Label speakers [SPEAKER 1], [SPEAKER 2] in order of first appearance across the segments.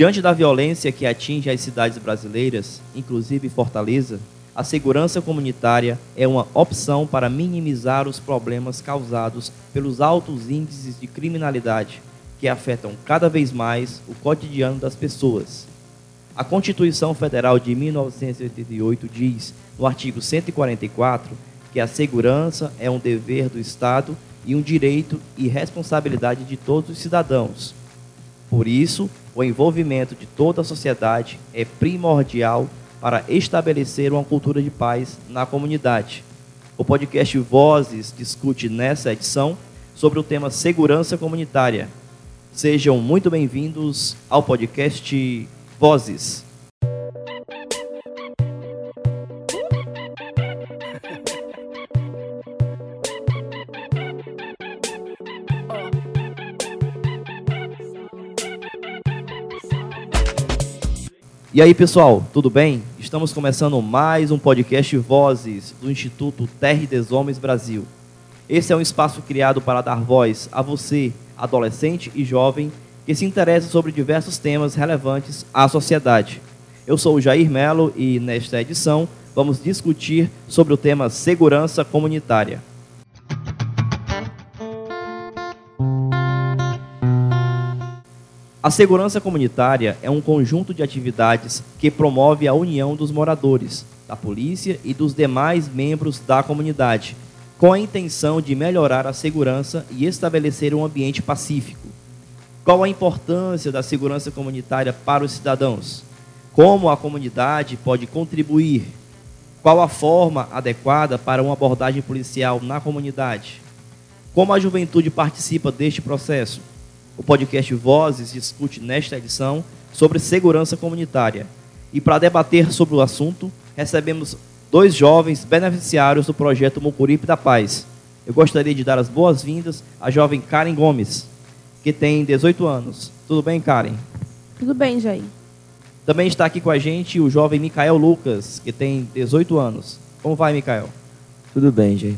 [SPEAKER 1] Diante da violência que atinge as cidades brasileiras, inclusive Fortaleza, a segurança comunitária é uma opção para minimizar os problemas causados pelos altos índices de criminalidade que afetam cada vez mais o cotidiano das pessoas. A Constituição Federal de 1988 diz, no artigo 144, que a segurança é um dever do Estado e um direito e responsabilidade de todos os cidadãos. Por isso, o envolvimento de toda a sociedade é primordial para estabelecer uma cultura de paz na comunidade. O podcast Vozes discute nessa edição sobre o tema segurança comunitária. Sejam muito bem-vindos ao podcast Vozes. E aí, pessoal, tudo bem? Estamos começando mais um podcast Vozes do Instituto Terre des Homens Brasil. Esse é um espaço criado para dar voz a você, adolescente e jovem, que se interessa sobre diversos temas relevantes à sociedade. Eu sou o Jair Melo e nesta edição vamos discutir sobre o tema segurança comunitária. A segurança comunitária é um conjunto de atividades que promove a união dos moradores, da polícia e dos demais membros da comunidade, com a intenção de melhorar a segurança e estabelecer um ambiente pacífico. Qual a importância da segurança comunitária para os cidadãos? Como a comunidade pode contribuir? Qual a forma adequada para uma abordagem policial na comunidade? Como a juventude participa deste processo? O podcast Vozes discute nesta edição sobre segurança comunitária. E para debater sobre o assunto, recebemos dois jovens beneficiários do projeto Mucuripe da Paz. Eu gostaria de dar as boas-vindas à jovem Karen Gomes, que tem 18 anos. Tudo bem, Karen?
[SPEAKER 2] Tudo bem, Jair.
[SPEAKER 1] Também está aqui com a gente o jovem Micael Lucas, que tem 18 anos. Como vai, Micael?
[SPEAKER 3] Tudo bem, Jair.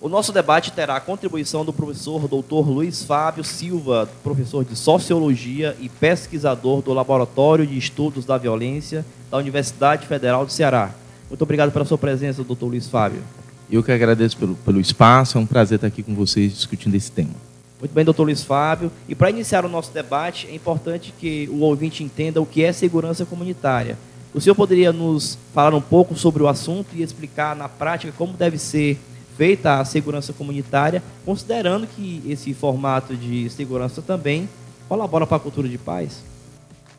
[SPEAKER 1] O nosso debate terá a contribuição do professor Dr. Luiz Fábio Silva, professor de Sociologia e pesquisador do Laboratório de Estudos da Violência da Universidade Federal do Ceará. Muito obrigado pela sua presença, Dr. Luiz Fábio.
[SPEAKER 3] Eu que agradeço pelo, pelo espaço, é um prazer estar aqui com vocês discutindo esse tema.
[SPEAKER 1] Muito bem, doutor Luiz Fábio. E para iniciar o nosso debate, é importante que o ouvinte entenda o que é segurança comunitária. O senhor poderia nos falar um pouco sobre o assunto e explicar na prática como deve ser feita a segurança comunitária, considerando que esse formato de segurança também colabora para a cultura de paz?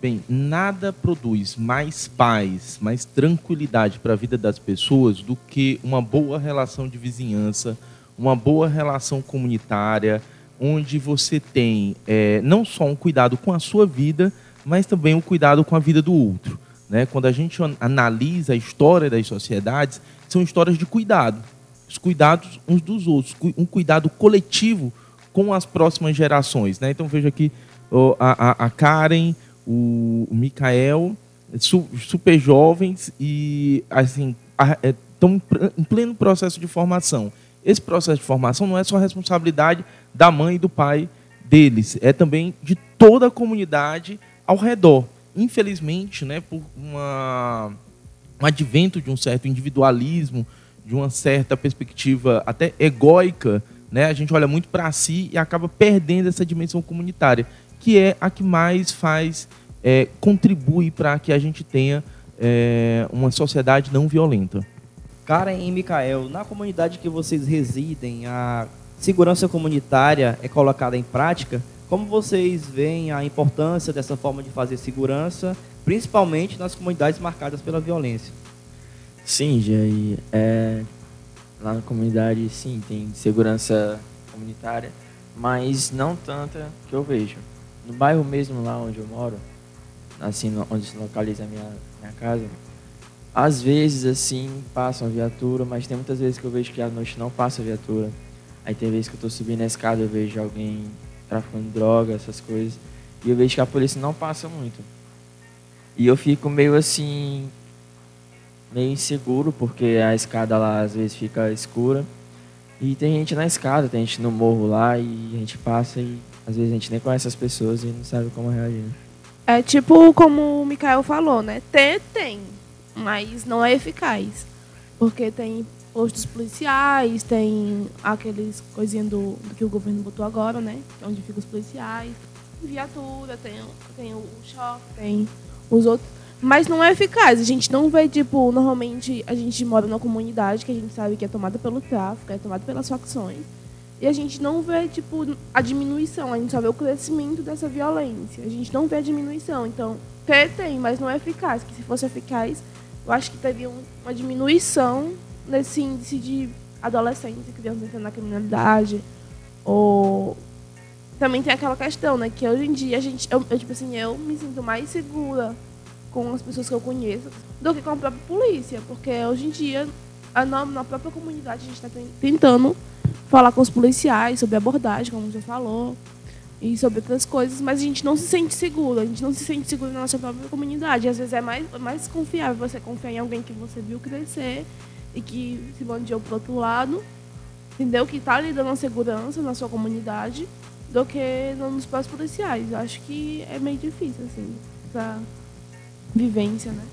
[SPEAKER 3] Bem, nada produz mais paz, mais tranquilidade para a vida das pessoas do que uma boa relação de vizinhança, uma boa relação comunitária, onde você tem é, não só um cuidado com a sua vida, mas também um cuidado com a vida do outro. Né? Quando a gente analisa a história das sociedades, são histórias de cuidado os cuidados uns dos outros, um cuidado coletivo com as próximas gerações. Né? Então veja aqui a, a Karen, o, Mikael, super jovens e assim estão é, em pleno processo de formação. Esse processo de formação não é só responsabilidade da mãe e do pai deles, é também de toda a comunidade ao redor. Infelizmente, né, por uma, um advento de um certo individualismo, de uma certa perspectiva até egóica, né, a gente olha muito para si e acaba perdendo essa dimensão comunitária, que é a que mais faz, é, contribui para que a gente tenha é, uma sociedade não violenta.
[SPEAKER 1] Karen e Mikael, na comunidade que vocês residem, a segurança comunitária é colocada em prática. Como vocês veem a importância dessa forma de fazer segurança, principalmente nas comunidades marcadas pela violência?
[SPEAKER 4] Sim, Jair. É, lá na comunidade, sim, tem segurança comunitária, mas não tanta que eu vejo. No bairro mesmo, lá onde eu moro, assim, onde se localiza a minha, minha casa, às vezes, assim, passa uma viatura, mas tem muitas vezes que eu vejo que à noite não passa viatura. Aí tem vezes que eu estou subindo a escada, eu vejo alguém traficando droga, essas coisas, e eu vejo que a polícia não passa muito. E eu fico meio assim, meio inseguro, porque a escada lá às vezes fica escura. E tem gente na escada, tem gente no morro lá e a gente passa e às vezes a gente nem conhece as pessoas e não sabe como reagir.
[SPEAKER 2] É tipo como o Mikael falou, né? Ter, tem, mas não é eficaz. Porque tem postos policiais, tem aqueles coisinhas do, do que o governo botou agora, né? Onde ficam os policiais, viatura, tem, tem o shopping, tem os outros. Mas não é eficaz. A gente não vê, tipo, normalmente a gente mora numa comunidade que a gente sabe que é tomada pelo tráfico, é tomada pelas facções. E a gente não vê, tipo, a diminuição, a gente só vê o crescimento dessa violência. A gente não vê a diminuição. Então, ter tem, mas não é eficaz. Que se fosse eficaz, eu acho que teria uma diminuição nesse índice de adolescentes e crianças entrando na criminalidade. Ou também tem aquela questão, né? Que hoje em dia a gente, eu, eu, tipo assim, eu me sinto mais segura com as pessoas que eu conheço do que com a própria polícia, porque hoje em dia a, na, na própria comunidade a gente está tentando falar com os policiais sobre abordagem, como você falou, e sobre outras coisas, mas a gente não se sente seguro, a gente não se sente seguro na nossa própria comunidade. Às vezes é mais, mais confiável você confiar em alguém que você viu crescer e que se bandeou pro outro lado, entendeu? Que está lhe dando segurança na sua comunidade, do que nos próprios policiais. Eu acho que é meio difícil, assim, essa vivência, né?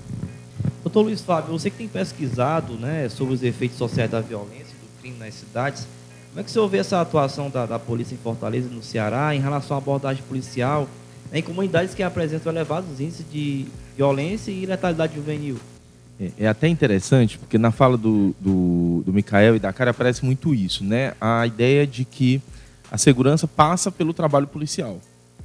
[SPEAKER 1] Doutor Luiz Fábio, você que tem pesquisado né, sobre os efeitos sociais da violência e do crime nas cidades, como é que você vê essa atuação da, da polícia em Fortaleza, no Ceará, em relação à abordagem policial né, em comunidades que apresentam elevados índices de violência e letalidade juvenil?
[SPEAKER 3] É, é até interessante, porque na fala do, do, do Mikael e da Cara aparece muito isso, né? A ideia de que a segurança passa pelo trabalho policial.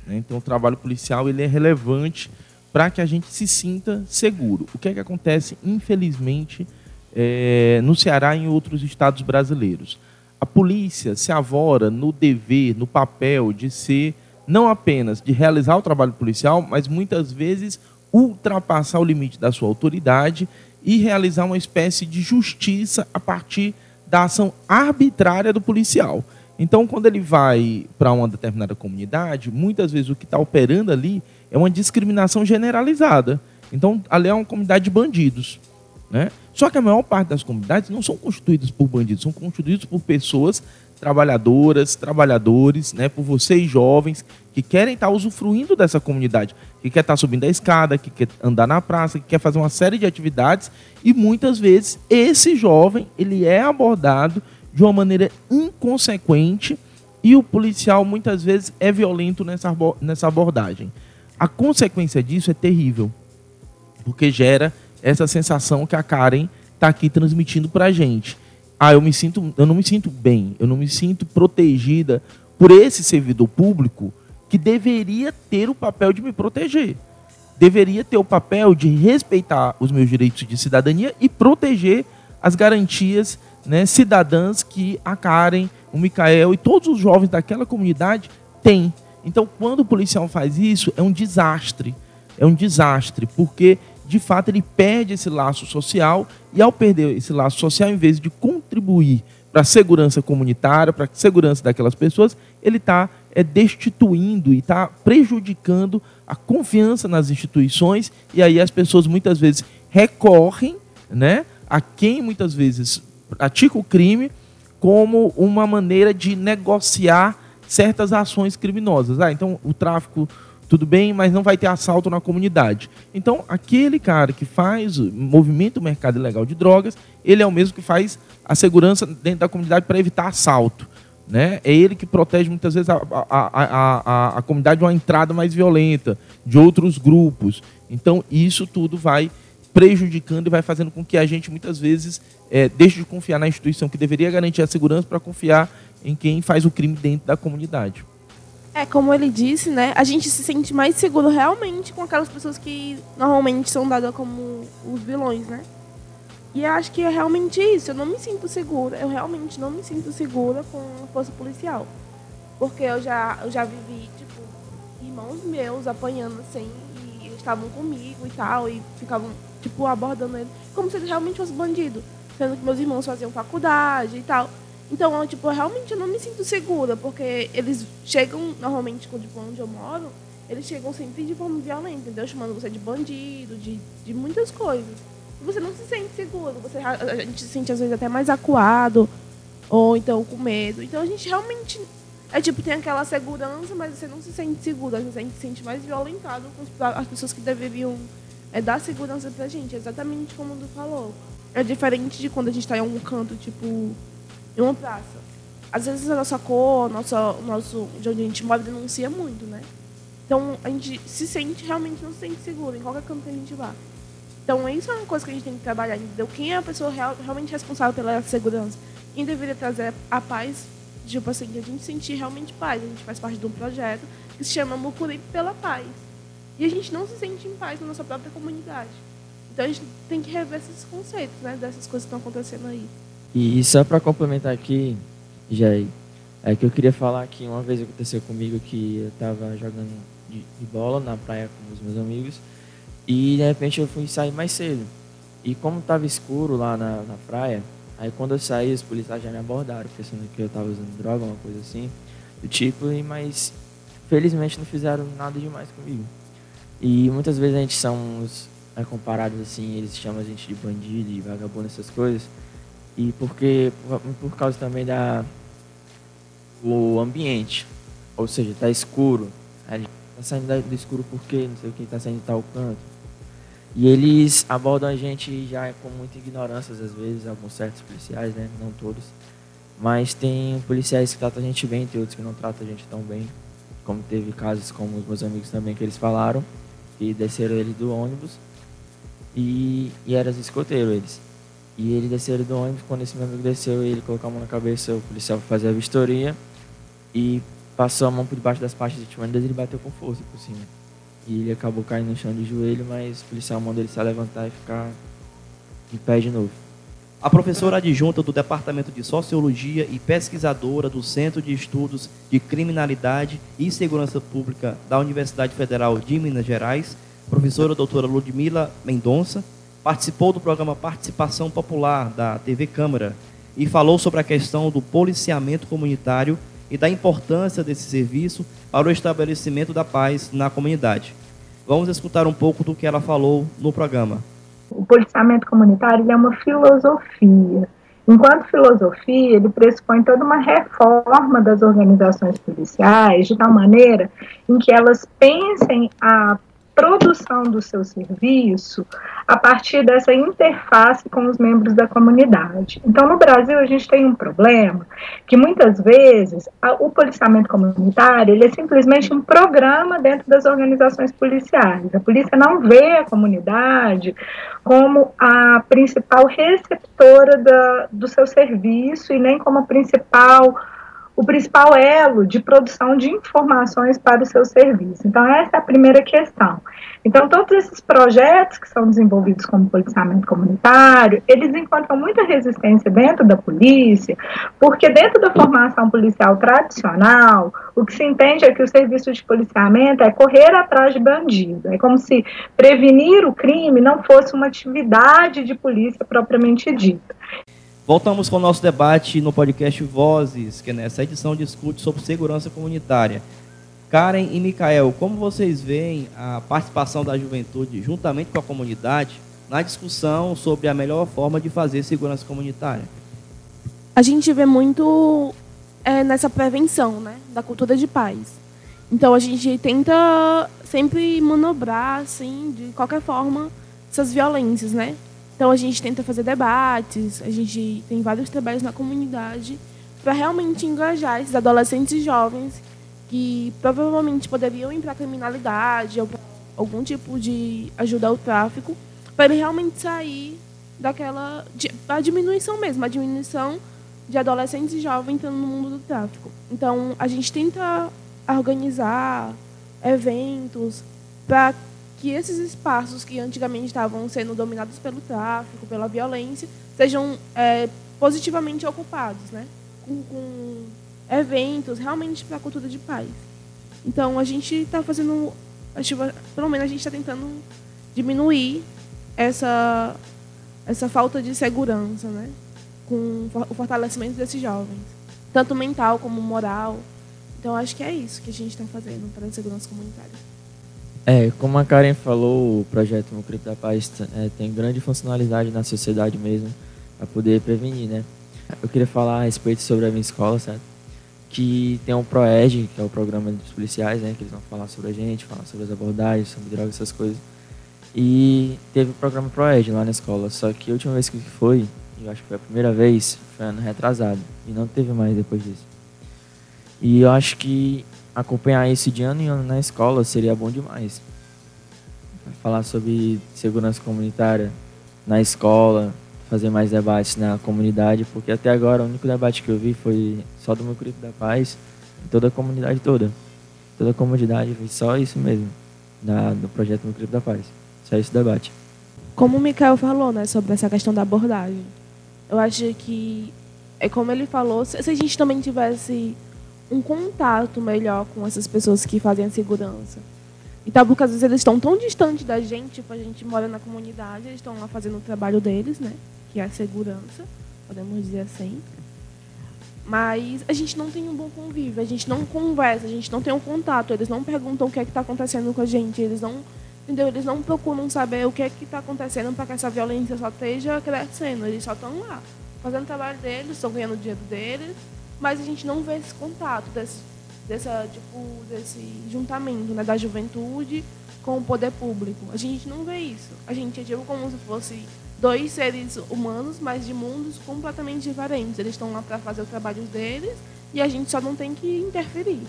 [SPEAKER 3] Né? Então, o trabalho policial ele é relevante para que a gente se sinta seguro. O que é que acontece, infelizmente, é, no Ceará e em outros estados brasileiros? A polícia se avora no dever, no papel de ser não apenas de realizar o trabalho policial, mas muitas vezes ultrapassar o limite da sua autoridade e realizar uma espécie de justiça a partir da ação arbitrária do policial. Então, quando ele vai para uma determinada comunidade, muitas vezes o que está operando ali é uma discriminação generalizada. Então, ali é uma comunidade de bandidos. Né? Só que a maior parte das comunidades não são constituídas por bandidos, são constituídas por pessoas trabalhadoras, trabalhadores, né, por vocês jovens que querem estar usufruindo dessa comunidade, que quer estar subindo a escada, que quer andar na praça, que quer fazer uma série de atividades e muitas vezes esse jovem ele é abordado de uma maneira inconsequente e o policial muitas vezes é violento nessa, nessa abordagem. A consequência disso é terrível, porque gera essa sensação que a Karen está aqui transmitindo para a gente ah, eu me sinto, eu não me sinto bem, eu não me sinto protegida por esse servidor público que deveria ter o papel de me proteger. Deveria ter o papel de respeitar os meus direitos de cidadania e proteger as garantias né, cidadãs que a Karen, o Micael e todos os jovens daquela comunidade têm. Então, quando o policial faz isso, é um desastre. É um desastre, porque de fato ele perde esse laço social e ao perder esse laço social, em vez de contribuir para a segurança comunitária, para a segurança daquelas pessoas, ele está é, destituindo e está prejudicando a confiança nas instituições e aí as pessoas muitas vezes recorrem né, a quem muitas vezes pratica o crime como uma maneira de negociar certas ações criminosas. Ah, então o tráfico tudo bem, mas não vai ter assalto na comunidade. Então, aquele cara que faz movimento o mercado ilegal de drogas, ele é o mesmo que faz a segurança dentro da comunidade para evitar assalto. Né? É ele que protege muitas vezes a, a, a, a, a comunidade de uma entrada mais violenta, de outros grupos. Então, isso tudo vai prejudicando e vai fazendo com que a gente muitas vezes é, deixe de confiar na instituição que deveria garantir a segurança para confiar em quem faz o crime dentro da comunidade.
[SPEAKER 2] É, como ele disse, né? A gente se sente mais seguro realmente com aquelas pessoas que normalmente são dadas como os vilões, né? E eu acho que é realmente isso. Eu não me sinto segura. Eu realmente não me sinto segura com a força policial. Porque eu já, eu já vivi, tipo, irmãos meus apanhando assim, e eles estavam comigo e tal, e ficavam, tipo, abordando ele como se ele realmente fosse bandido. Sendo que meus irmãos faziam faculdade e tal. Então, eu, tipo, realmente eu não me sinto segura, porque eles chegam, normalmente, tipo, onde eu moro, eles chegam sempre de forma violenta, entendeu? Chamando você de bandido, de, de muitas coisas. Você não se sente seguro, você, a gente se sente, às vezes, até mais acuado, ou então com medo. Então, a gente realmente É tipo, tem aquela segurança, mas você não se sente seguro, você se sente mais violentado com as pessoas que deveriam é, dar segurança pra gente, exatamente como tu falou. É diferente de quando a gente está em algum canto, tipo, em uma praça. Às vezes a nossa cor, nossa, nosso, de onde a gente mora, denuncia muito, né? Então a gente se sente, realmente não se sente seguro em qualquer canto que a gente vá. Então isso é uma coisa que a gente tem que trabalhar, entendeu? Quem é a pessoa real, realmente responsável pela segurança? Quem deveria trazer a paz, tipo assim, que a gente sentir realmente paz. A gente faz parte de um projeto que se chama Mucuripe pela Paz. E a gente não se sente em paz na nossa própria comunidade. Então a gente tem que rever esses conceitos, né? Dessas coisas que estão acontecendo aí.
[SPEAKER 4] E só para complementar aqui, Jair, é que eu queria falar que uma vez aconteceu comigo que eu estava jogando de, de, bola na praia com os meus amigos e de repente eu fui sair mais cedo. E como estava escuro lá na, na praia, aí quando eu saí os policiais já me abordaram, pensando que eu estava usando droga, uma coisa assim, do tipo, mas felizmente não fizeram nada demais comigo. E muitas vezes a gente somos é, comparados assim, eles chamam a gente de bandido, de vagabundo, essas coisas. E porque por causa também da o ambiente, ou seja, está escuro. A tá saindo do escuro porque não sei o que está saindo de tal canto. E eles abordam a gente já com muita ignorância às vezes, alguns certos policiais, né? Não todos. Mas tem policiais que tratam a gente bem, tem outros que não tratam a gente tão bem. Como teve casos como os meus amigos também que eles falaram e desceram ele do ônibus e, e eram escoteiros eles. E eles desceram do ônibus, quando esse meu amigo desceu, ele colocou a mão na cabeça, o policial foi fazer a vistoria e passou a mão por debaixo das pastas de e ele bateu com força por cima. E ele acabou caindo no chão de joelho, mas o policial mandou ele se levantar e ficar em pé de novo.
[SPEAKER 1] A professora adjunta do Departamento de Sociologia e pesquisadora do Centro de Estudos de Criminalidade e Segurança Pública da Universidade Federal de Minas Gerais, professora doutora Ludmila Mendonça, participou do programa Participação Popular da TV Câmara e falou sobre a questão do policiamento comunitário e da importância desse serviço para o estabelecimento da paz na comunidade. Vamos escutar um pouco do que ela falou no programa.
[SPEAKER 5] O policiamento comunitário é uma filosofia. Enquanto filosofia, ele pressupõe toda uma reforma das organizações policiais, de tal maneira em que elas pensem a produção do seu serviço a partir dessa interface com os membros da comunidade. Então, no Brasil, a gente tem um problema que muitas vezes a, o policiamento comunitário ele é simplesmente um programa dentro das organizações policiais. A polícia não vê a comunidade como a principal receptora da, do seu serviço e nem como a principal o principal elo de produção de informações para o seu serviço. Então, essa é a primeira questão. Então, todos esses projetos que são desenvolvidos como policiamento comunitário, eles encontram muita resistência dentro da polícia, porque dentro da formação policial tradicional, o que se entende é que o serviço de policiamento é correr atrás de bandido. É como se prevenir o crime não fosse uma atividade de polícia propriamente dita.
[SPEAKER 1] Voltamos com o nosso debate no podcast Vozes, que nessa edição discute sobre segurança comunitária. Karen e Mikael, como vocês veem a participação da juventude juntamente com a comunidade na discussão sobre a melhor forma de fazer segurança comunitária?
[SPEAKER 2] A gente vê muito é, nessa prevenção, né, da cultura de paz. Então a gente tenta sempre manobrar, assim, de qualquer forma, essas violências, né? Então a gente tenta fazer debates, a gente tem vários trabalhos na comunidade para realmente engajar esses adolescentes e jovens que provavelmente poderiam ir para a criminalidade ou algum tipo de ajuda ao tráfico, para realmente sair daquela a diminuição mesmo, a diminuição de adolescentes e jovens entrando no mundo do tráfico. Então a gente tenta organizar eventos para que esses espaços que antigamente estavam sendo dominados pelo tráfico, pela violência, sejam é, positivamente ocupados, né? Com, com eventos realmente para a cultura de paz. Então a gente está fazendo, pelo menos a gente está tentando diminuir essa essa falta de segurança, né? Com o fortalecimento desses jovens, tanto mental como moral. Então acho que é isso que a gente está fazendo para a segurança comunitária.
[SPEAKER 4] É, como a Karen falou, o projeto Mucrip da Paz é, tem grande funcionalidade na sociedade mesmo, para poder prevenir, né? Eu queria falar a respeito sobre a minha escola, certo? que tem um ProEd, que é o programa dos policiais, né? Que eles vão falar sobre a gente, falar sobre as abordagens, sobre drogas, essas coisas. E teve o programa ProEd lá na escola. Só que a última vez que foi, eu acho que foi a primeira vez, foi ano retrasado. E não teve mais depois disso. E eu acho que acompanhar isso de ano em ano na escola seria bom demais. Falar sobre segurança comunitária na escola, fazer mais debates na comunidade, porque até agora o único debate que eu vi foi só do meu grupo da paz, toda a comunidade toda. Toda a comunidade foi só isso mesmo, da, do projeto meu grupo da paz. Só esse debate.
[SPEAKER 2] Como o Mikael falou, né, sobre essa questão da abordagem. Eu acho que, é como ele falou, se a gente também tivesse um contato melhor com essas pessoas que fazem a segurança. E tal, porque às vezes eles estão tão distantes da gente, tipo, a gente mora na comunidade, eles estão lá fazendo o trabalho deles, né? que é a segurança, podemos dizer assim. Mas a gente não tem um bom convívio, a gente não conversa, a gente não tem um contato, eles não perguntam o que é que está acontecendo com a gente, eles não, entendeu? Eles não procuram saber o que é que está acontecendo para que essa violência só esteja crescendo, eles só estão lá, fazendo o trabalho deles, estão ganhando o dinheiro deles, mas a gente não vê esse contato, desse, dessa, tipo, desse juntamento né, da juventude com o poder público. A gente não vê isso. A gente é tipo como se fosse dois seres humanos, mas de mundos completamente diferentes. Eles estão lá para fazer o trabalho deles e a gente só não tem que interferir.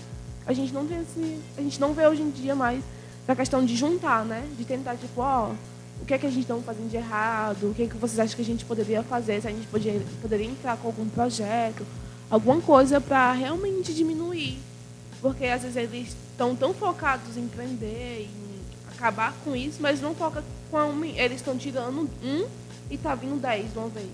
[SPEAKER 2] A gente não esse, a gente não vê hoje em dia mais a questão de juntar, né? De tentar tipo, ó, o que é que a gente está fazendo de errado? O que é que vocês acham que a gente poderia fazer? Se a gente poderia, poderia entrar com algum projeto, alguma coisa para realmente diminuir. Porque às vezes eles estão tão focados em prender, em acabar com isso, mas não foca com a eles estão tirando um e tá vindo 10 de uma vez.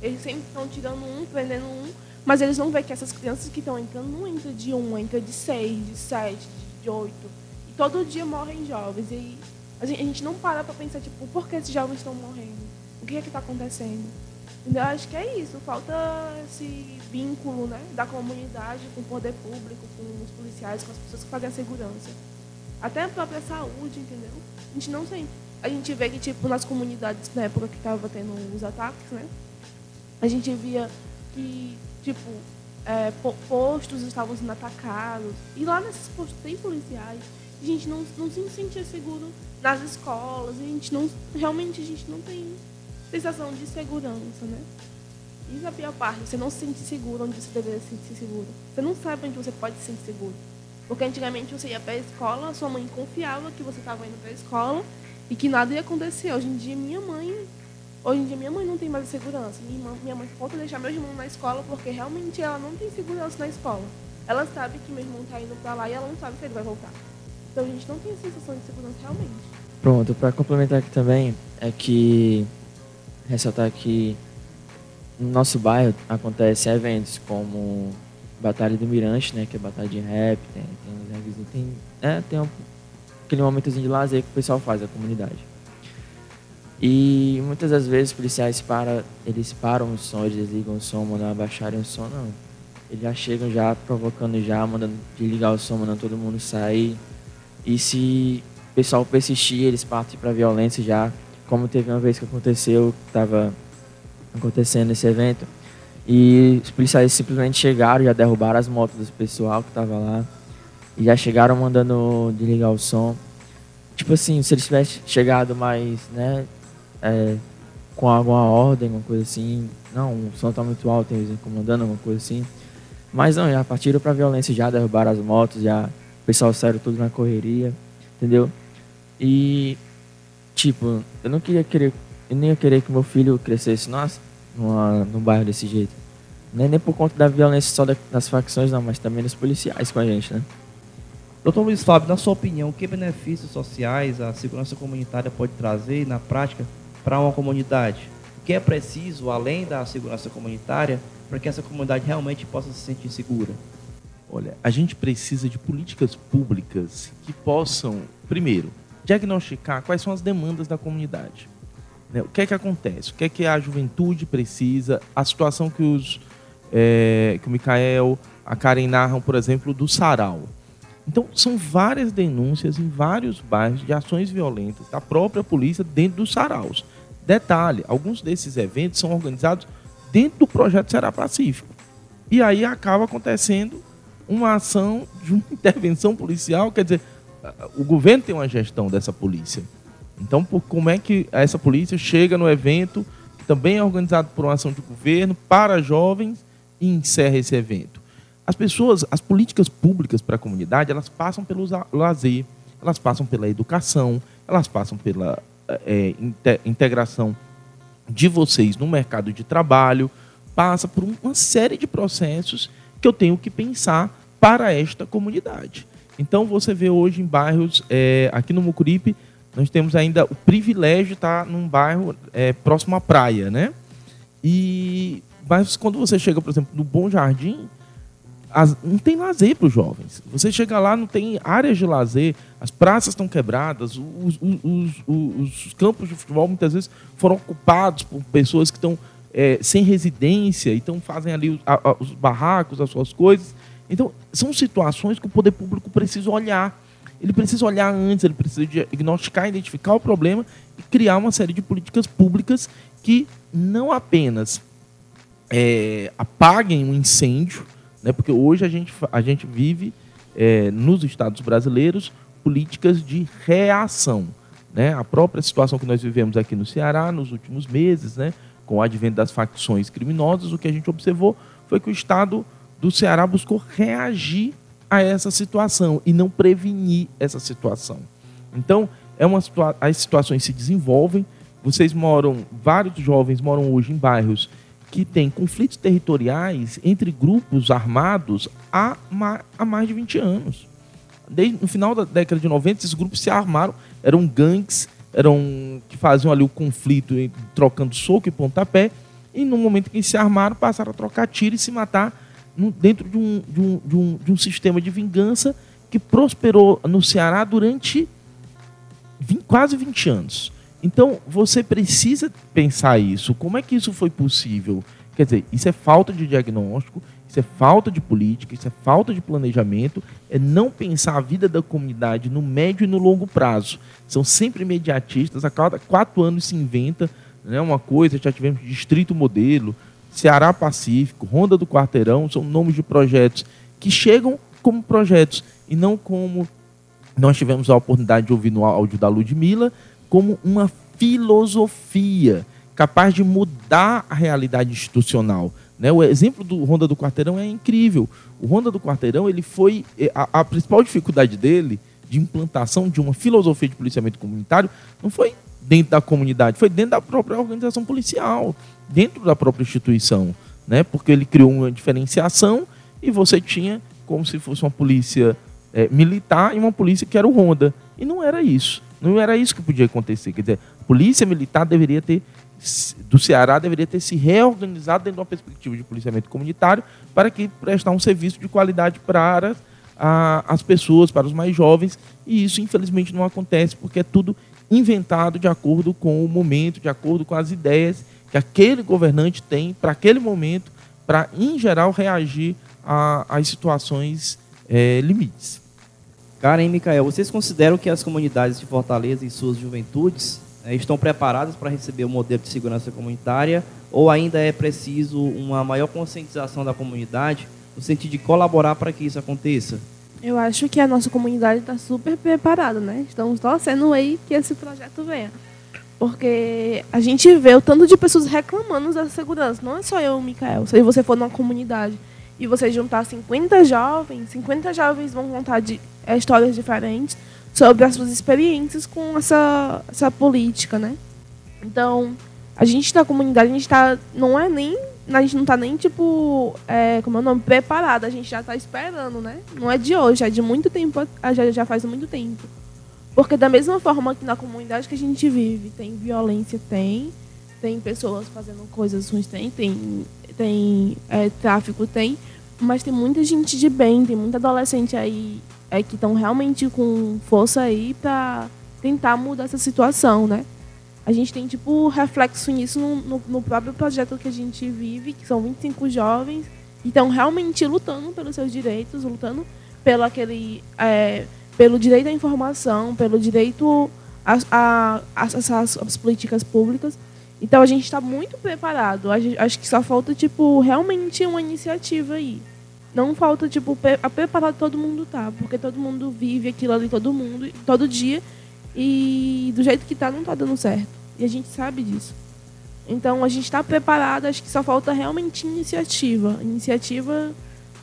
[SPEAKER 2] Eles sempre estão tirando um, prendendo um, mas eles não veem que essas crianças que estão entrando não entram de um, entra de seis, de sete, de oito. E todo dia morrem jovens. E a gente não para para pensar, tipo, por que esses jovens estão morrendo? O que é que está acontecendo? Entendeu? Acho que é isso. Falta esse vínculo né, da comunidade com o poder público, com os policiais, com as pessoas que fazem a segurança. Até a própria saúde, entendeu? A gente não sente a gente vê que, tipo, nas comunidades, na época que estava tendo os ataques, né? A gente via que, tipo, é, postos estavam sendo atacados. E lá nesses postos tem policiais. A gente não, não se sentia seguro nas escolas. A gente não, realmente, a gente não tem sensação de segurança, né? Isso é a pior parte. Você não se sente seguro onde você deveria se sentir seguro. Você não sabe onde você pode se sentir seguro. Porque antigamente você ia para a escola, sua mãe confiava que você estava indo para a escola e que nada ia acontecer. Hoje em dia, minha mãe. Hoje em dia, minha mãe não tem mais segurança. Minha, irmã, minha mãe falta deixar meu irmão na escola porque realmente ela não tem segurança na escola. Ela sabe que meu irmão está indo para lá e ela não sabe se ele vai voltar. Então a gente não tem a sensação de segurança realmente.
[SPEAKER 4] Pronto, para complementar aqui também, é que ressaltar que no nosso bairro acontecem eventos como Batalha do Mirante, né, que é batalha de rap, tem, tem, tem, é, tem um aquele momentozinho de lazer que o pessoal faz da comunidade. E muitas das vezes os policiais para, eles param o som, eles ligam o som, mandam abaixarem o som, não. Eles já chegam já provocando já, mandando desligar o som, mandando todo mundo sair. E se o pessoal persistir, eles partem para violência já, como teve uma vez que aconteceu, que estava acontecendo esse evento. E os policiais simplesmente chegaram, já derrubaram as motos do pessoal que estava lá e já chegaram mandando desligar o som. Tipo assim, se eles tivessem chegado mais, né, é, com alguma ordem, alguma coisa assim, não, o som tá muito alto, eles incomodando, alguma coisa assim. Mas não, já partiram pra violência, já derrubaram as motos, já o pessoal saiu tudo na correria, entendeu? E, tipo, eu não queria querer, eu nem ia querer que meu filho crescesse, nossa, numa, num bairro desse jeito. Nem, nem por conta da violência só das facções, não, mas também dos policiais com a gente, né?
[SPEAKER 1] Doutor Luiz Fábio, na sua opinião, que benefícios sociais a segurança comunitária pode trazer na prática para uma comunidade? O que é preciso, além da segurança comunitária, para que essa comunidade realmente possa se sentir segura?
[SPEAKER 3] Olha, a gente precisa de políticas públicas que possam, primeiro, diagnosticar quais são as demandas da comunidade. Né? O que é que acontece? O que é que a juventude precisa? A situação que, os, é, que o Mikael, a Karen narram, por exemplo, do sarau. Então, são várias denúncias em vários bairros de ações violentas da própria polícia dentro dos saraus. Detalhe, alguns desses eventos são organizados dentro do projeto Será Pacífico. E aí acaba acontecendo uma ação de uma intervenção policial, quer dizer, o governo tem uma gestão dessa polícia. Então, por, como é que essa polícia chega no evento, que também é organizado por uma ação de governo, para jovens, e encerra esse evento? As pessoas, as políticas públicas para a comunidade, elas passam pelo lazer, elas passam pela educação, elas passam pela é, integração de vocês no mercado de trabalho, passa por uma série de processos que eu tenho que pensar para esta comunidade. Então você vê hoje em bairros, é, aqui no Mucuripe, nós temos ainda o privilégio de estar num bairro é, próximo à praia, né? E mas quando você chega, por exemplo, no Bom Jardim, as, não tem lazer para os jovens. Você chega lá, não tem áreas de lazer, as praças estão quebradas, os, os, os, os campos de futebol muitas vezes foram ocupados por pessoas que estão é, sem residência, então fazem ali os, a, os barracos, as suas coisas. Então, são situações que o poder público precisa olhar. Ele precisa olhar antes, ele precisa diagnosticar, identificar o problema e criar uma série de políticas públicas que não apenas é, apaguem o um incêndio, né, porque hoje a gente, a gente vive é, nos estados brasileiros políticas de reação. Né? A própria situação que nós vivemos aqui no Ceará nos últimos meses, né, com o advento das facções criminosas, o que a gente observou foi que o Estado do Ceará buscou reagir a essa situação e não prevenir essa situação. Então, é uma situa as situações se desenvolvem. Vocês moram, vários jovens moram hoje em bairros que têm conflitos territoriais entre grupos armados há, há mais de 20 anos. Desde, no final da década de 90, esses grupos se armaram, eram gangues, eram que faziam ali o conflito trocando soco e pontapé, e no momento que se armaram, passaram a trocar tiro e se matar dentro de um, de, um, de, um, de um sistema de vingança que prosperou no Ceará durante 20, quase 20 anos. Então, você precisa pensar isso. Como é que isso foi possível? Quer dizer, isso é falta de diagnóstico, isso é falta de política, isso é falta de planejamento, é não pensar a vida da comunidade no médio e no longo prazo. São sempre imediatistas, a cada quatro anos se inventa né, uma coisa, já tivemos Distrito Modelo, Ceará Pacífico, Ronda do Quarteirão, são nomes de projetos que chegam como projetos e não como nós tivemos a oportunidade de ouvir no áudio da Ludmilla, como uma filosofia capaz de mudar a realidade institucional. Né? O exemplo do Ronda do Quarteirão é incrível. O Ronda do Quarteirão ele foi eh, a, a principal dificuldade dele de implantação de uma filosofia de policiamento comunitário não foi dentro da comunidade, foi dentro da própria organização policial dentro da própria instituição, né? Porque ele criou uma diferenciação e você tinha como se fosse uma polícia é, militar e uma polícia que era o Ronda. E não era isso. Não era isso que podia acontecer. Quer dizer, a polícia militar deveria ter do Ceará deveria ter se reorganizado dentro de uma perspectiva de policiamento comunitário para que prestar um serviço de qualidade para a, as pessoas, para os mais jovens, e isso infelizmente não acontece porque é tudo inventado de acordo com o momento, de acordo com as ideias que aquele governante tem para aquele momento, para, em geral, reagir às situações é, limites.
[SPEAKER 1] Karen e Micael, vocês consideram que as comunidades de Fortaleza e suas juventudes é, estão preparadas para receber o modelo de segurança comunitária ou ainda é preciso uma maior conscientização da comunidade no sentido de colaborar para que isso aconteça?
[SPEAKER 2] Eu acho que a nossa comunidade está super preparada, né? Estamos torcendo aí que esse projeto venha. Porque a gente vê o tanto de pessoas reclamando da segurança. Não é só eu, Mikael. Se você for numa comunidade e você juntar 50 jovens, 50 jovens vão contar de, é, histórias diferentes sobre as suas experiências com essa, essa política, né? Então, a gente da comunidade, a gente tá, não é nem, a gente não está nem, tipo, é, como é o nome, preparada, a gente já está esperando, né? Não é de hoje, é de muito tempo, já, já faz muito tempo. Porque da mesma forma que na comunidade que a gente vive, tem violência, tem, tem pessoas fazendo coisas ruins, tem, tem, tem é, tráfico, tem, mas tem muita gente de bem, tem muita adolescente aí é, que estão realmente com força aí para tentar mudar essa situação, né? A gente tem, tipo, reflexo nisso no, no, no próprio projeto que a gente vive, que são 25 jovens, que estão realmente lutando pelos seus direitos, lutando pelo aquele... É, pelo direito à informação, pelo direito a, acessar as políticas públicas. Então a gente está muito preparado. Acho que só falta tipo realmente uma iniciativa aí. não falta, tipo, a preparar todo mundo tá, porque todo mundo vive aquilo ali, todo mundo, todo dia, e do jeito que tá, não tá dando certo. E a gente sabe disso. Então, a gente está preparado, acho que só falta realmente iniciativa. Iniciativa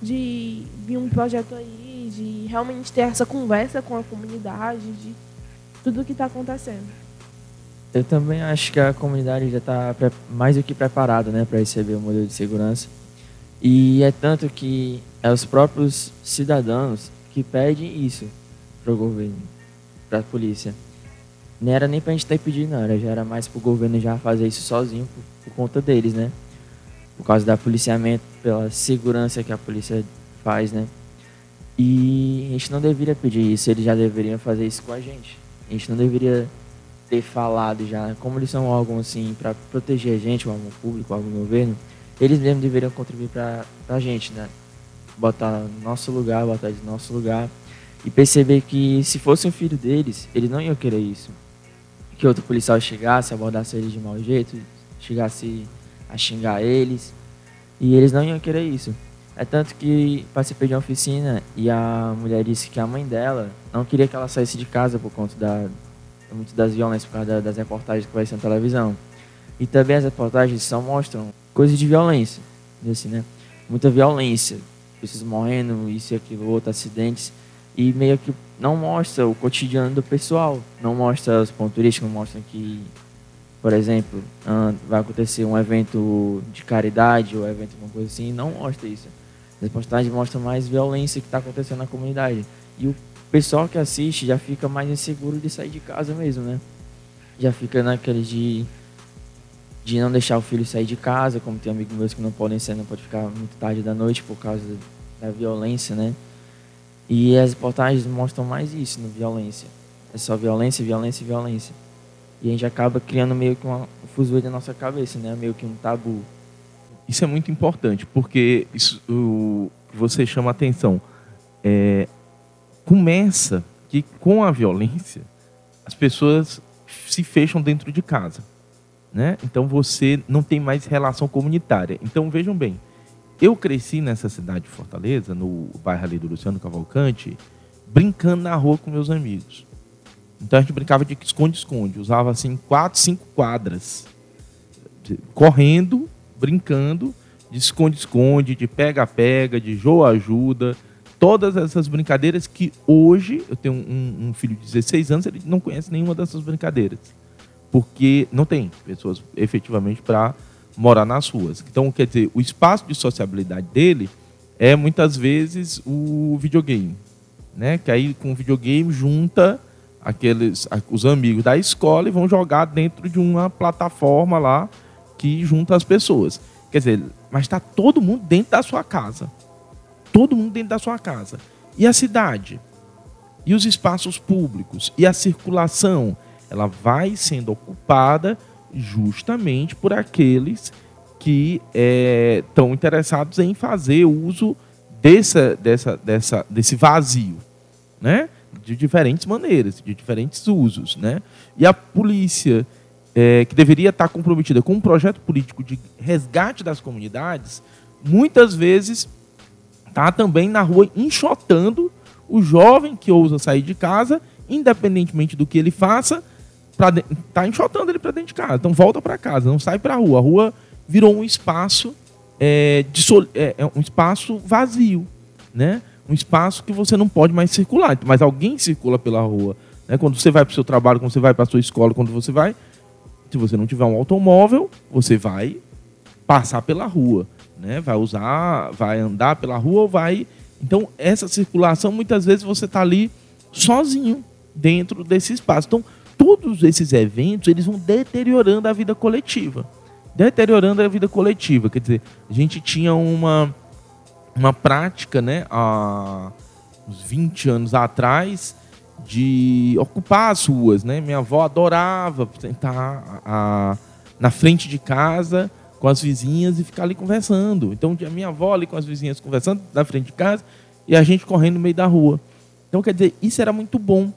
[SPEAKER 2] de vir um projeto aí, de realmente ter essa conversa com a comunidade, de tudo que está acontecendo.
[SPEAKER 4] Eu também acho que a comunidade já está mais do que preparada né, para receber o modelo de segurança. E é tanto que é os próprios cidadãos que pedem isso para o governo, para a polícia. Não era nem para a gente ter pedido, não. Era, já era mais para o governo já fazer isso sozinho por, por conta deles, né? Por causa da policiamento, pela segurança que a polícia faz, né? E a gente não deveria pedir isso, eles já deveriam fazer isso com a gente. A gente não deveria ter falado já, como eles são órgão assim para proteger a gente, o órgão público, o órgão governo, eles mesmos deveriam contribuir para a gente, né? Botar no nosso lugar, botar de nosso lugar e perceber que se fosse um filho deles, eles não iam querer isso. Que outro policial chegasse, abordasse eles de mau jeito, chegasse a xingar eles e eles não iam querer isso. É tanto que participei de uma oficina e a mulher disse que a mãe dela não queria que ela saísse de casa por conta da muito das violências por causa das reportagens que vai ser na televisão. E também as reportagens só mostram coisas de violência, assim, né? Muita violência, pessoas morrendo, isso e aquilo, outro, acidentes e meio que não mostra o cotidiano do pessoal, não mostra os pontos turísticos, não mostra que, por exemplo, vai acontecer um evento de caridade ou evento alguma coisa assim, não mostra isso. As reportagens mostram mais violência que está acontecendo na comunidade. E o pessoal que assiste já fica mais inseguro de sair de casa mesmo, né? Já fica naquele de de não deixar o filho sair de casa, como tem amigos meus que não podem sair, não pode ficar muito tarde da noite por causa da violência, né? E as reportagens mostram mais isso, no violência. É só violência, violência, violência. E a gente acaba criando meio que uma um fuzuê na nossa cabeça, né? Meio que um tabu.
[SPEAKER 3] Isso é muito importante, porque isso o, você chama atenção. É, começa que com a violência as pessoas se fecham dentro de casa, né? Então você não tem mais relação comunitária. Então vejam bem, eu cresci nessa cidade de Fortaleza, no bairro ali do Luciano Cavalcante, brincando na rua com meus amigos. Então a gente brincava de esconde-esconde, usava assim quatro, cinco quadras, correndo, brincando, de esconde-esconde, de pega-pega, de joa-ajuda, todas essas brincadeiras que hoje, eu tenho um, um, filho de 16 anos, ele não conhece nenhuma dessas brincadeiras. Porque não tem pessoas efetivamente para morar nas ruas. Então, quer dizer, o espaço de sociabilidade dele é muitas vezes o videogame. Né? Que aí com o videogame junta aqueles os amigos da escola e vão jogar dentro de uma plataforma lá que junta as pessoas. Quer dizer, mas está todo mundo dentro da sua casa todo mundo dentro da sua casa. E a cidade? E os espaços públicos? E a circulação? Ela vai sendo ocupada justamente por aqueles que estão é, interessados em fazer uso dessa, dessa, dessa, desse vazio, né? De diferentes maneiras, de diferentes usos, né? E a polícia, é, que deveria estar comprometida com um projeto político de resgate das comunidades, muitas vezes está também na rua enxotando o jovem que ousa sair de casa, independentemente do que ele faça, de... tá enxotando ele para dentro de casa. Então volta para casa, não sai para a rua. A rua virou um espaço é, sol... é, é um espaço vazio, né? Um espaço que você não pode mais circular, mas alguém circula pela rua. Né? Quando você vai para o seu trabalho, quando você vai para a sua escola, quando você vai, se você não tiver um automóvel, você vai passar pela rua né? Vai usar, vai andar pela rua ou vai. Então, essa circulação, muitas vezes você está ali sozinho dentro desse espaço. Então, todos esses eventos, eles vão deteriorando a vida coletiva. Deteriorando a vida coletiva. Quer dizer, a gente tinha uma, uma prática, né, há uns 20 anos atrás, de ocupar as ruas, né? Minha avó adorava sentar a, na frente de casa com as vizinhas e ficar ali conversando. Então, a minha avó ali com as vizinhas conversando na frente de casa e a gente correndo no meio da rua. Então, quer dizer, isso era muito bom.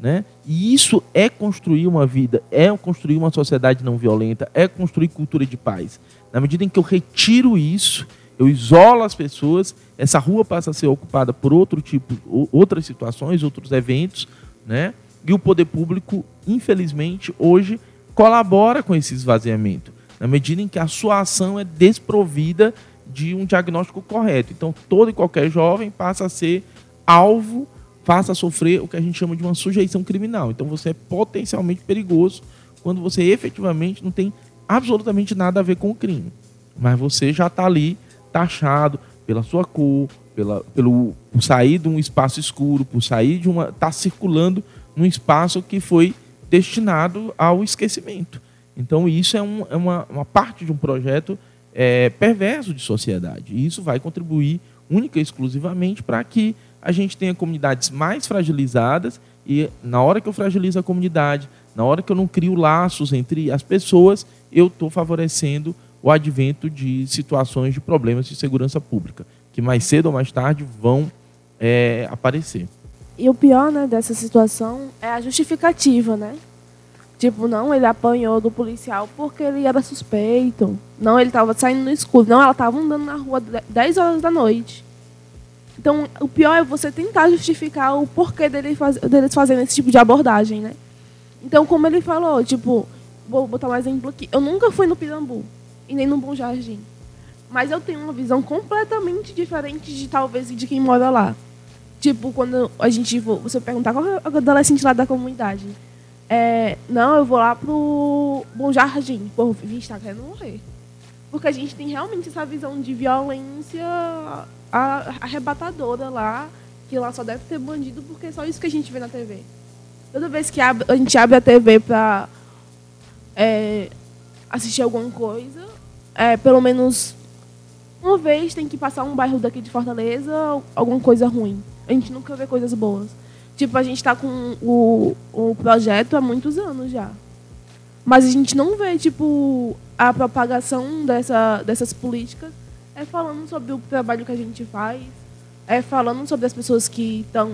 [SPEAKER 3] Né? E isso é construir uma vida, é construir uma sociedade não violenta, é construir cultura de paz. Na medida em que eu retiro isso, eu isolo as pessoas, essa rua passa a ser ocupada por outro tipo, outras situações, outros eventos, né? E o poder público, infelizmente, hoje colabora com esse esvaziamento, na medida em que a sua ação é desprovida de um diagnóstico correto. Então, todo e qualquer jovem passa a ser alvo, passa a sofrer o que a gente chama de uma sujeição criminal. Então, você é potencialmente perigoso quando você efetivamente não tem absolutamente nada a ver com o crime. Mas você já está ali taxado pela sua cor, pela, pelo por sair de um espaço escuro, por sair de uma. está circulando num espaço que foi destinado ao esquecimento. Então, isso é, um, é uma, uma, parte de um projeto é, perverso de sociedade. E isso vai contribuir única e exclusivamente para que a gente tenha comunidades mais fragilizadas e, na hora que eu fragilizo a comunidade, na hora que eu não crio laços entre as pessoas, eu estou favorecendo o advento de situações de problemas de segurança pública, que mais cedo ou mais tarde vão é, aparecer.
[SPEAKER 2] E o pior né, dessa situação é a justificativa, né? Tipo, não, ele apanhou do policial porque ele era suspeito. Não, ele estava saindo no escuro. Não, ela estava andando na rua 10 horas da noite. Então, o pior é você tentar justificar o porquê dele faz, deles fazendo esse tipo de abordagem, né? Então, como ele falou, tipo, vou botar um exemplo aqui. Eu nunca fui no Pirambu e nem no Bom Jardim. Mas eu tenho uma visão completamente diferente de talvez de quem mora lá. Tipo, quando a gente você perguntar qual é o adolescente lá da comunidade. É, não, eu vou lá pro Bom Jardim. Pô, vi está querendo morrer. Porque a gente tem realmente essa visão de violência arrebatadora lá, que lá só deve ter bandido, porque é só isso que a gente vê na TV. Toda vez que a gente abre a TV para é, assistir alguma coisa, é, pelo menos uma vez tem que passar um bairro daqui de Fortaleza, alguma coisa ruim. A gente nunca vê coisas boas. Tipo, a gente está com o, o projeto há muitos anos já. Mas a gente não vê, tipo, a propagação dessa, dessas políticas é falando sobre o trabalho que a gente faz, é falando sobre as pessoas que estão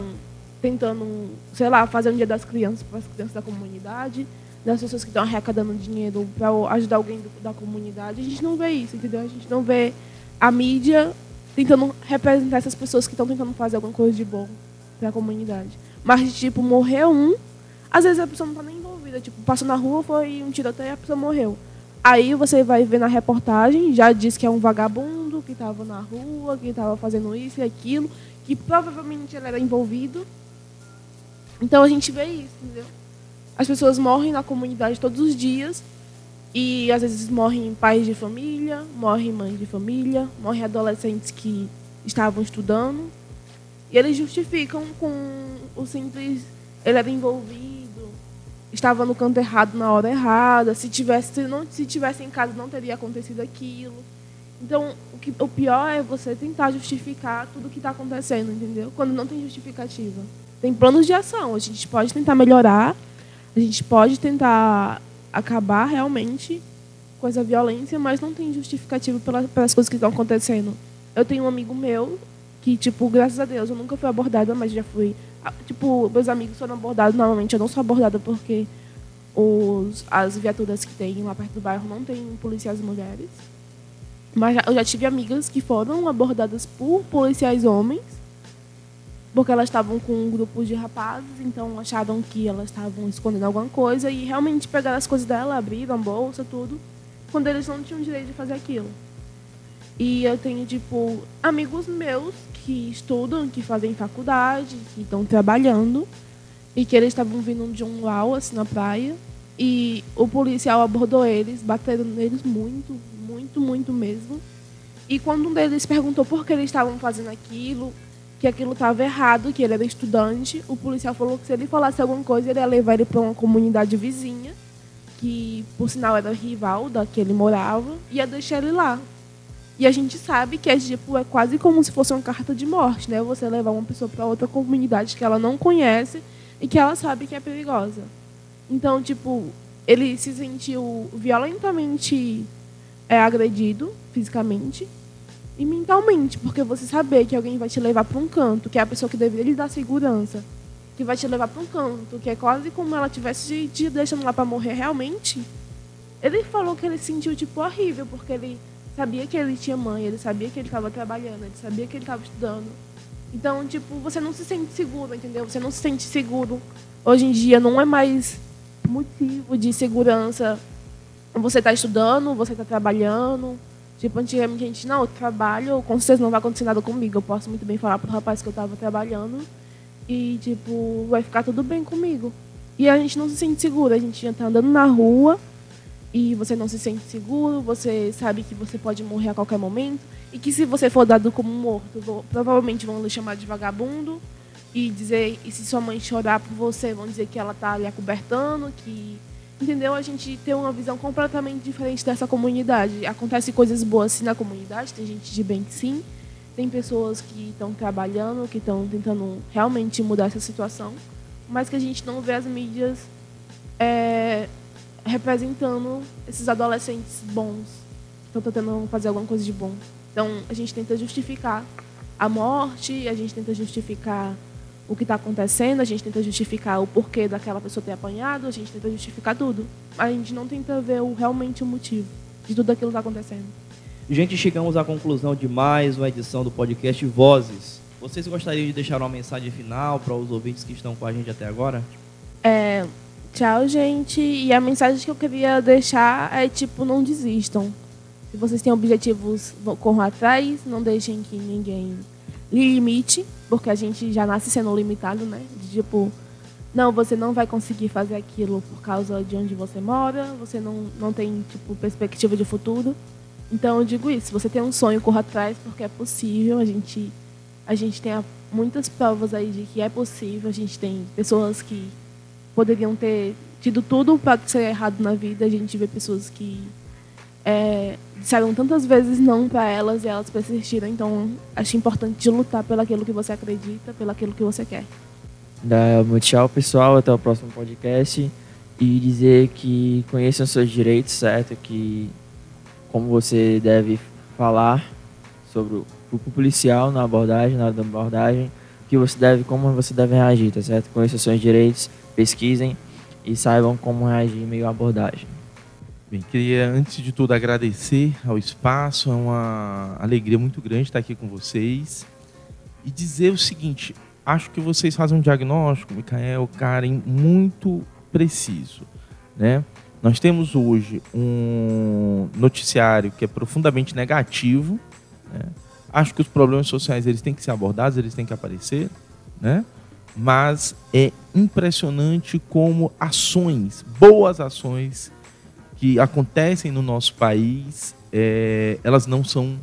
[SPEAKER 2] tentando, sei lá, fazer um dia das crianças para as crianças da comunidade, das pessoas que estão arrecadando dinheiro para ajudar alguém do, da comunidade. A gente não vê isso, entendeu? A gente não vê a mídia tentando representar essas pessoas que estão tentando fazer alguma coisa de bom para a comunidade. Mas, tipo, morreu um, às vezes a pessoa não está nem envolvida. Tipo, passou na rua, foi um tiroteio e a pessoa morreu. Aí você vai ver na reportagem, já diz que é um vagabundo que estava na rua, que estava fazendo isso e aquilo, que provavelmente ele era envolvido. Então a gente vê isso, entendeu? As pessoas morrem na comunidade todos os dias e às vezes morrem pais de família, morrem mães de família, morrem adolescentes que estavam estudando. E eles justificam com o simples ele era envolvido, estava no canto errado na hora errada, se tivesse se não se tivesse em casa não teria acontecido aquilo. Então, o, que, o pior é você tentar justificar tudo o que está acontecendo, entendeu? Quando não tem justificativa. Tem planos de ação, a gente pode tentar melhorar, a gente pode tentar acabar realmente com essa violência, mas não tem justificativo pelas coisas que estão acontecendo. Eu tenho um amigo meu que, tipo, graças a Deus, eu nunca fui abordada, mas já fui. Tipo, meus amigos foram abordados, normalmente eu não sou abordada porque os, as viaturas que tem lá perto do bairro não tem policiais mulheres. Mas eu já tive amigas que foram abordadas por policiais homens porque elas estavam com um grupo de rapazes, então acharam que elas estavam escondendo alguma coisa e realmente pegaram as coisas dela, abriram a bolsa, tudo, quando eles não tinham direito de fazer aquilo. E eu tenho, tipo, amigos meus que estudam, que fazem faculdade, que estão trabalhando, e que eles estavam vindo de um luau, assim, na praia, e o policial abordou eles, bateram neles muito, muito, muito mesmo. E quando um deles perguntou por que eles estavam fazendo aquilo, que aquilo estava errado, que ele era estudante. O policial falou que se ele falasse alguma coisa, ele ia levar ele para uma comunidade vizinha, que por sinal era rival da que ele morava, e ia deixar ele lá. E a gente sabe que é tipo é quase como se fosse uma carta de morte, né? Você levar uma pessoa para outra comunidade que ela não conhece e que ela sabe que é perigosa. Então, tipo, ele se sentiu violentamente é, agredido fisicamente e mentalmente, porque você saber que alguém vai te levar para um canto, que é a pessoa que deveria lhe dar segurança, que vai te levar para um canto, que é quase como ela tivesse te deixando lá para morrer realmente. Ele falou que ele se sentiu tipo horrível, porque ele sabia que ele tinha mãe, ele sabia que ele estava trabalhando, ele sabia que ele estava estudando. Então, tipo, você não se sente seguro, entendeu? Você não se sente seguro. Hoje em dia não é mais motivo de segurança. Você está estudando, você está trabalhando. Tipo, antigamente a gente, não, eu trabalho, com certeza não vai acontecer nada comigo. Eu posso muito bem falar pro rapaz que eu estava trabalhando e, tipo, vai ficar tudo bem comigo. E a gente não se sente seguro. A gente já tá andando na rua e você não se sente seguro, você sabe que você pode morrer a qualquer momento e que se você for dado como morto, provavelmente vão lhe chamar de vagabundo e dizer e se sua mãe chorar por você, vão dizer que ela está lhe acobertando, que entendeu? A gente tem uma visão completamente diferente dessa comunidade. Acontece coisas boas sim na comunidade, tem gente de bem sim, tem pessoas que estão trabalhando, que estão tentando realmente mudar essa situação, mas que a gente não vê as mídias é, representando esses adolescentes bons que estão tentando fazer alguma coisa de bom. Então, a gente tenta justificar a morte, a gente tenta justificar o que está acontecendo, a gente tenta justificar o porquê daquela pessoa ter apanhado, a gente tenta justificar tudo. A gente não tenta ver o, realmente o motivo de tudo aquilo que está acontecendo.
[SPEAKER 1] Gente, chegamos à conclusão de mais uma edição do podcast Vozes. Vocês gostariam de deixar uma mensagem final para os ouvintes que estão com a gente até agora?
[SPEAKER 2] É, Tchau, gente. E a mensagem que eu queria deixar é tipo, não desistam. Se vocês têm objetivos, corram atrás, não deixem que ninguém lhe limite, porque a gente já nasce sendo limitado, né? De tipo, não, você não vai conseguir fazer aquilo por causa de onde você mora, você não, não tem tipo perspectiva de futuro. Então eu digo isso, você tem um sonho, corra atrás, porque é possível. A gente a gente tem muitas provas aí de que é possível. A gente tem pessoas que poderiam ter tido tudo para ser errado na vida. A gente vê pessoas que é, disseram tantas vezes não para elas e elas persistiram. Então, acho importante lutar pelo aquilo que você acredita, pelo aquilo que você quer.
[SPEAKER 4] Da, tchau, pessoal. Até o próximo podcast. E dizer que conheçam seus direitos, certo? Que como você deve falar sobre o, policial na abordagem, na hora da abordagem, que você deve, como você deve reagir, tá certo? Conheçam seus direitos pesquisem e saibam como reagir em meio à abordagem.
[SPEAKER 3] Bem, queria antes de tudo agradecer ao espaço, é uma alegria muito grande estar aqui com vocês e dizer o seguinte: acho que vocês fazem um diagnóstico, Micael, Karen, muito preciso, né? Nós temos hoje um noticiário que é profundamente negativo. Né? Acho que os problemas sociais eles têm que ser abordados, eles têm que aparecer, né? mas é impressionante como ações, boas ações que acontecem no nosso país, é, elas não são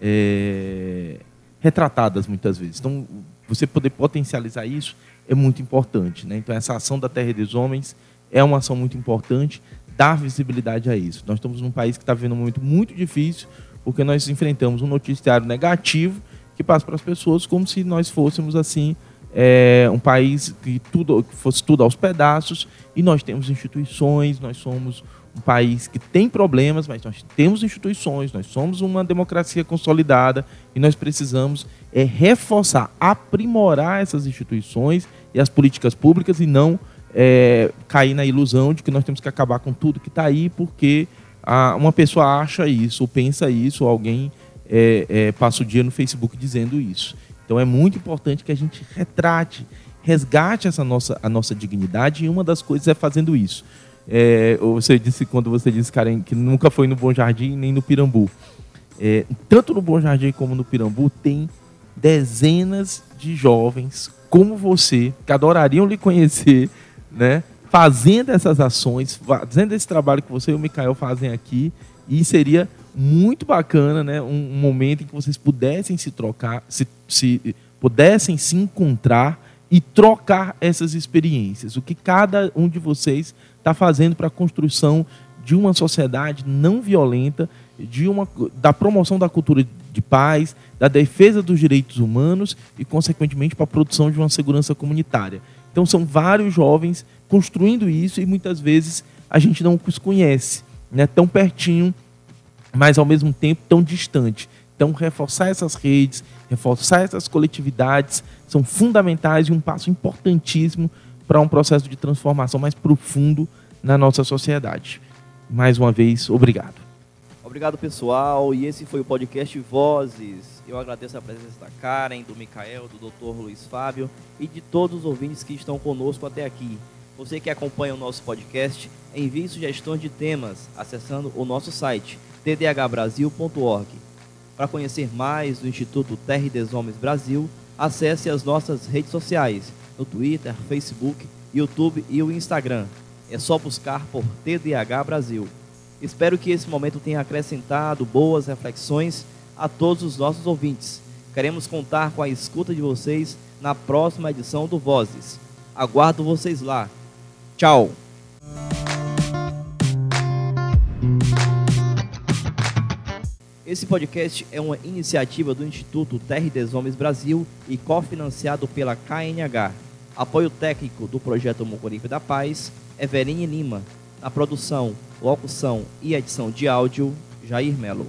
[SPEAKER 3] é, retratadas muitas vezes. Então, você poder potencializar isso é muito importante. Né? Então, essa ação da Terra dos Homens é uma ação muito importante, dar visibilidade a isso. Nós estamos num país que está vivendo um momento muito difícil, porque nós enfrentamos um noticiário negativo que passa para as pessoas como se nós fôssemos assim é, um país que tudo que fosse tudo aos pedaços e nós temos instituições, nós somos um país que tem problemas, mas nós temos instituições, nós somos uma democracia consolidada e nós precisamos é, reforçar, aprimorar essas instituições e as políticas públicas e não é, cair na ilusão de que nós temos que acabar com tudo que está aí porque a, uma pessoa acha isso, ou pensa isso, ou alguém é, é, passa o dia no Facebook dizendo isso. Então é muito importante que a gente retrate, resgate essa nossa, a nossa dignidade e uma das coisas é fazendo isso. É, você disse quando você disse, Karen, que nunca foi no Bom Jardim nem no Pirambu. É, tanto no Bom Jardim como no Pirambu tem dezenas de jovens como você que adorariam lhe conhecer, né? Fazendo essas ações, fazendo esse trabalho que você e o Mikael fazem aqui, e seria muito bacana, né? Um, um, momento em que vocês pudessem se trocar, se, se pudessem se encontrar e trocar essas experiências. O que cada um de vocês está fazendo para a construção de uma sociedade não violenta, de uma, da promoção da cultura de paz, da defesa dos direitos humanos e, consequentemente, para a produção de uma segurança comunitária. Então, são vários jovens construindo isso e muitas vezes a gente não os conhece, né? tão pertinho mas ao mesmo tempo tão distante. Então, reforçar essas redes, reforçar essas coletividades são fundamentais e um passo importantíssimo para um processo de transformação mais profundo na nossa sociedade. Mais uma vez, obrigado.
[SPEAKER 1] Obrigado, pessoal. E esse foi o podcast Vozes. Eu agradeço a presença da Karen, do Micael, do Dr. Luiz Fábio e de todos os ouvintes que estão conosco até aqui. Você que acompanha o nosso podcast, envie sugestões de temas acessando o nosso site tdhbrasil.org. Para conhecer mais do Instituto Terra e des Homens Brasil, acesse as nossas redes sociais no Twitter, Facebook, YouTube e o Instagram. É só buscar por TDH Brasil. Espero que esse momento tenha acrescentado boas reflexões a todos os nossos ouvintes. Queremos contar com a escuta de vocês na próxima edição do Vozes. Aguardo vocês lá. Tchau! Esse podcast é uma iniciativa do Instituto Terra des Homens Brasil e cofinanciado pela KNH. Apoio técnico do projeto Mocorife da Paz, Everine Lima. Na produção, locução e edição de áudio, Jair Melo.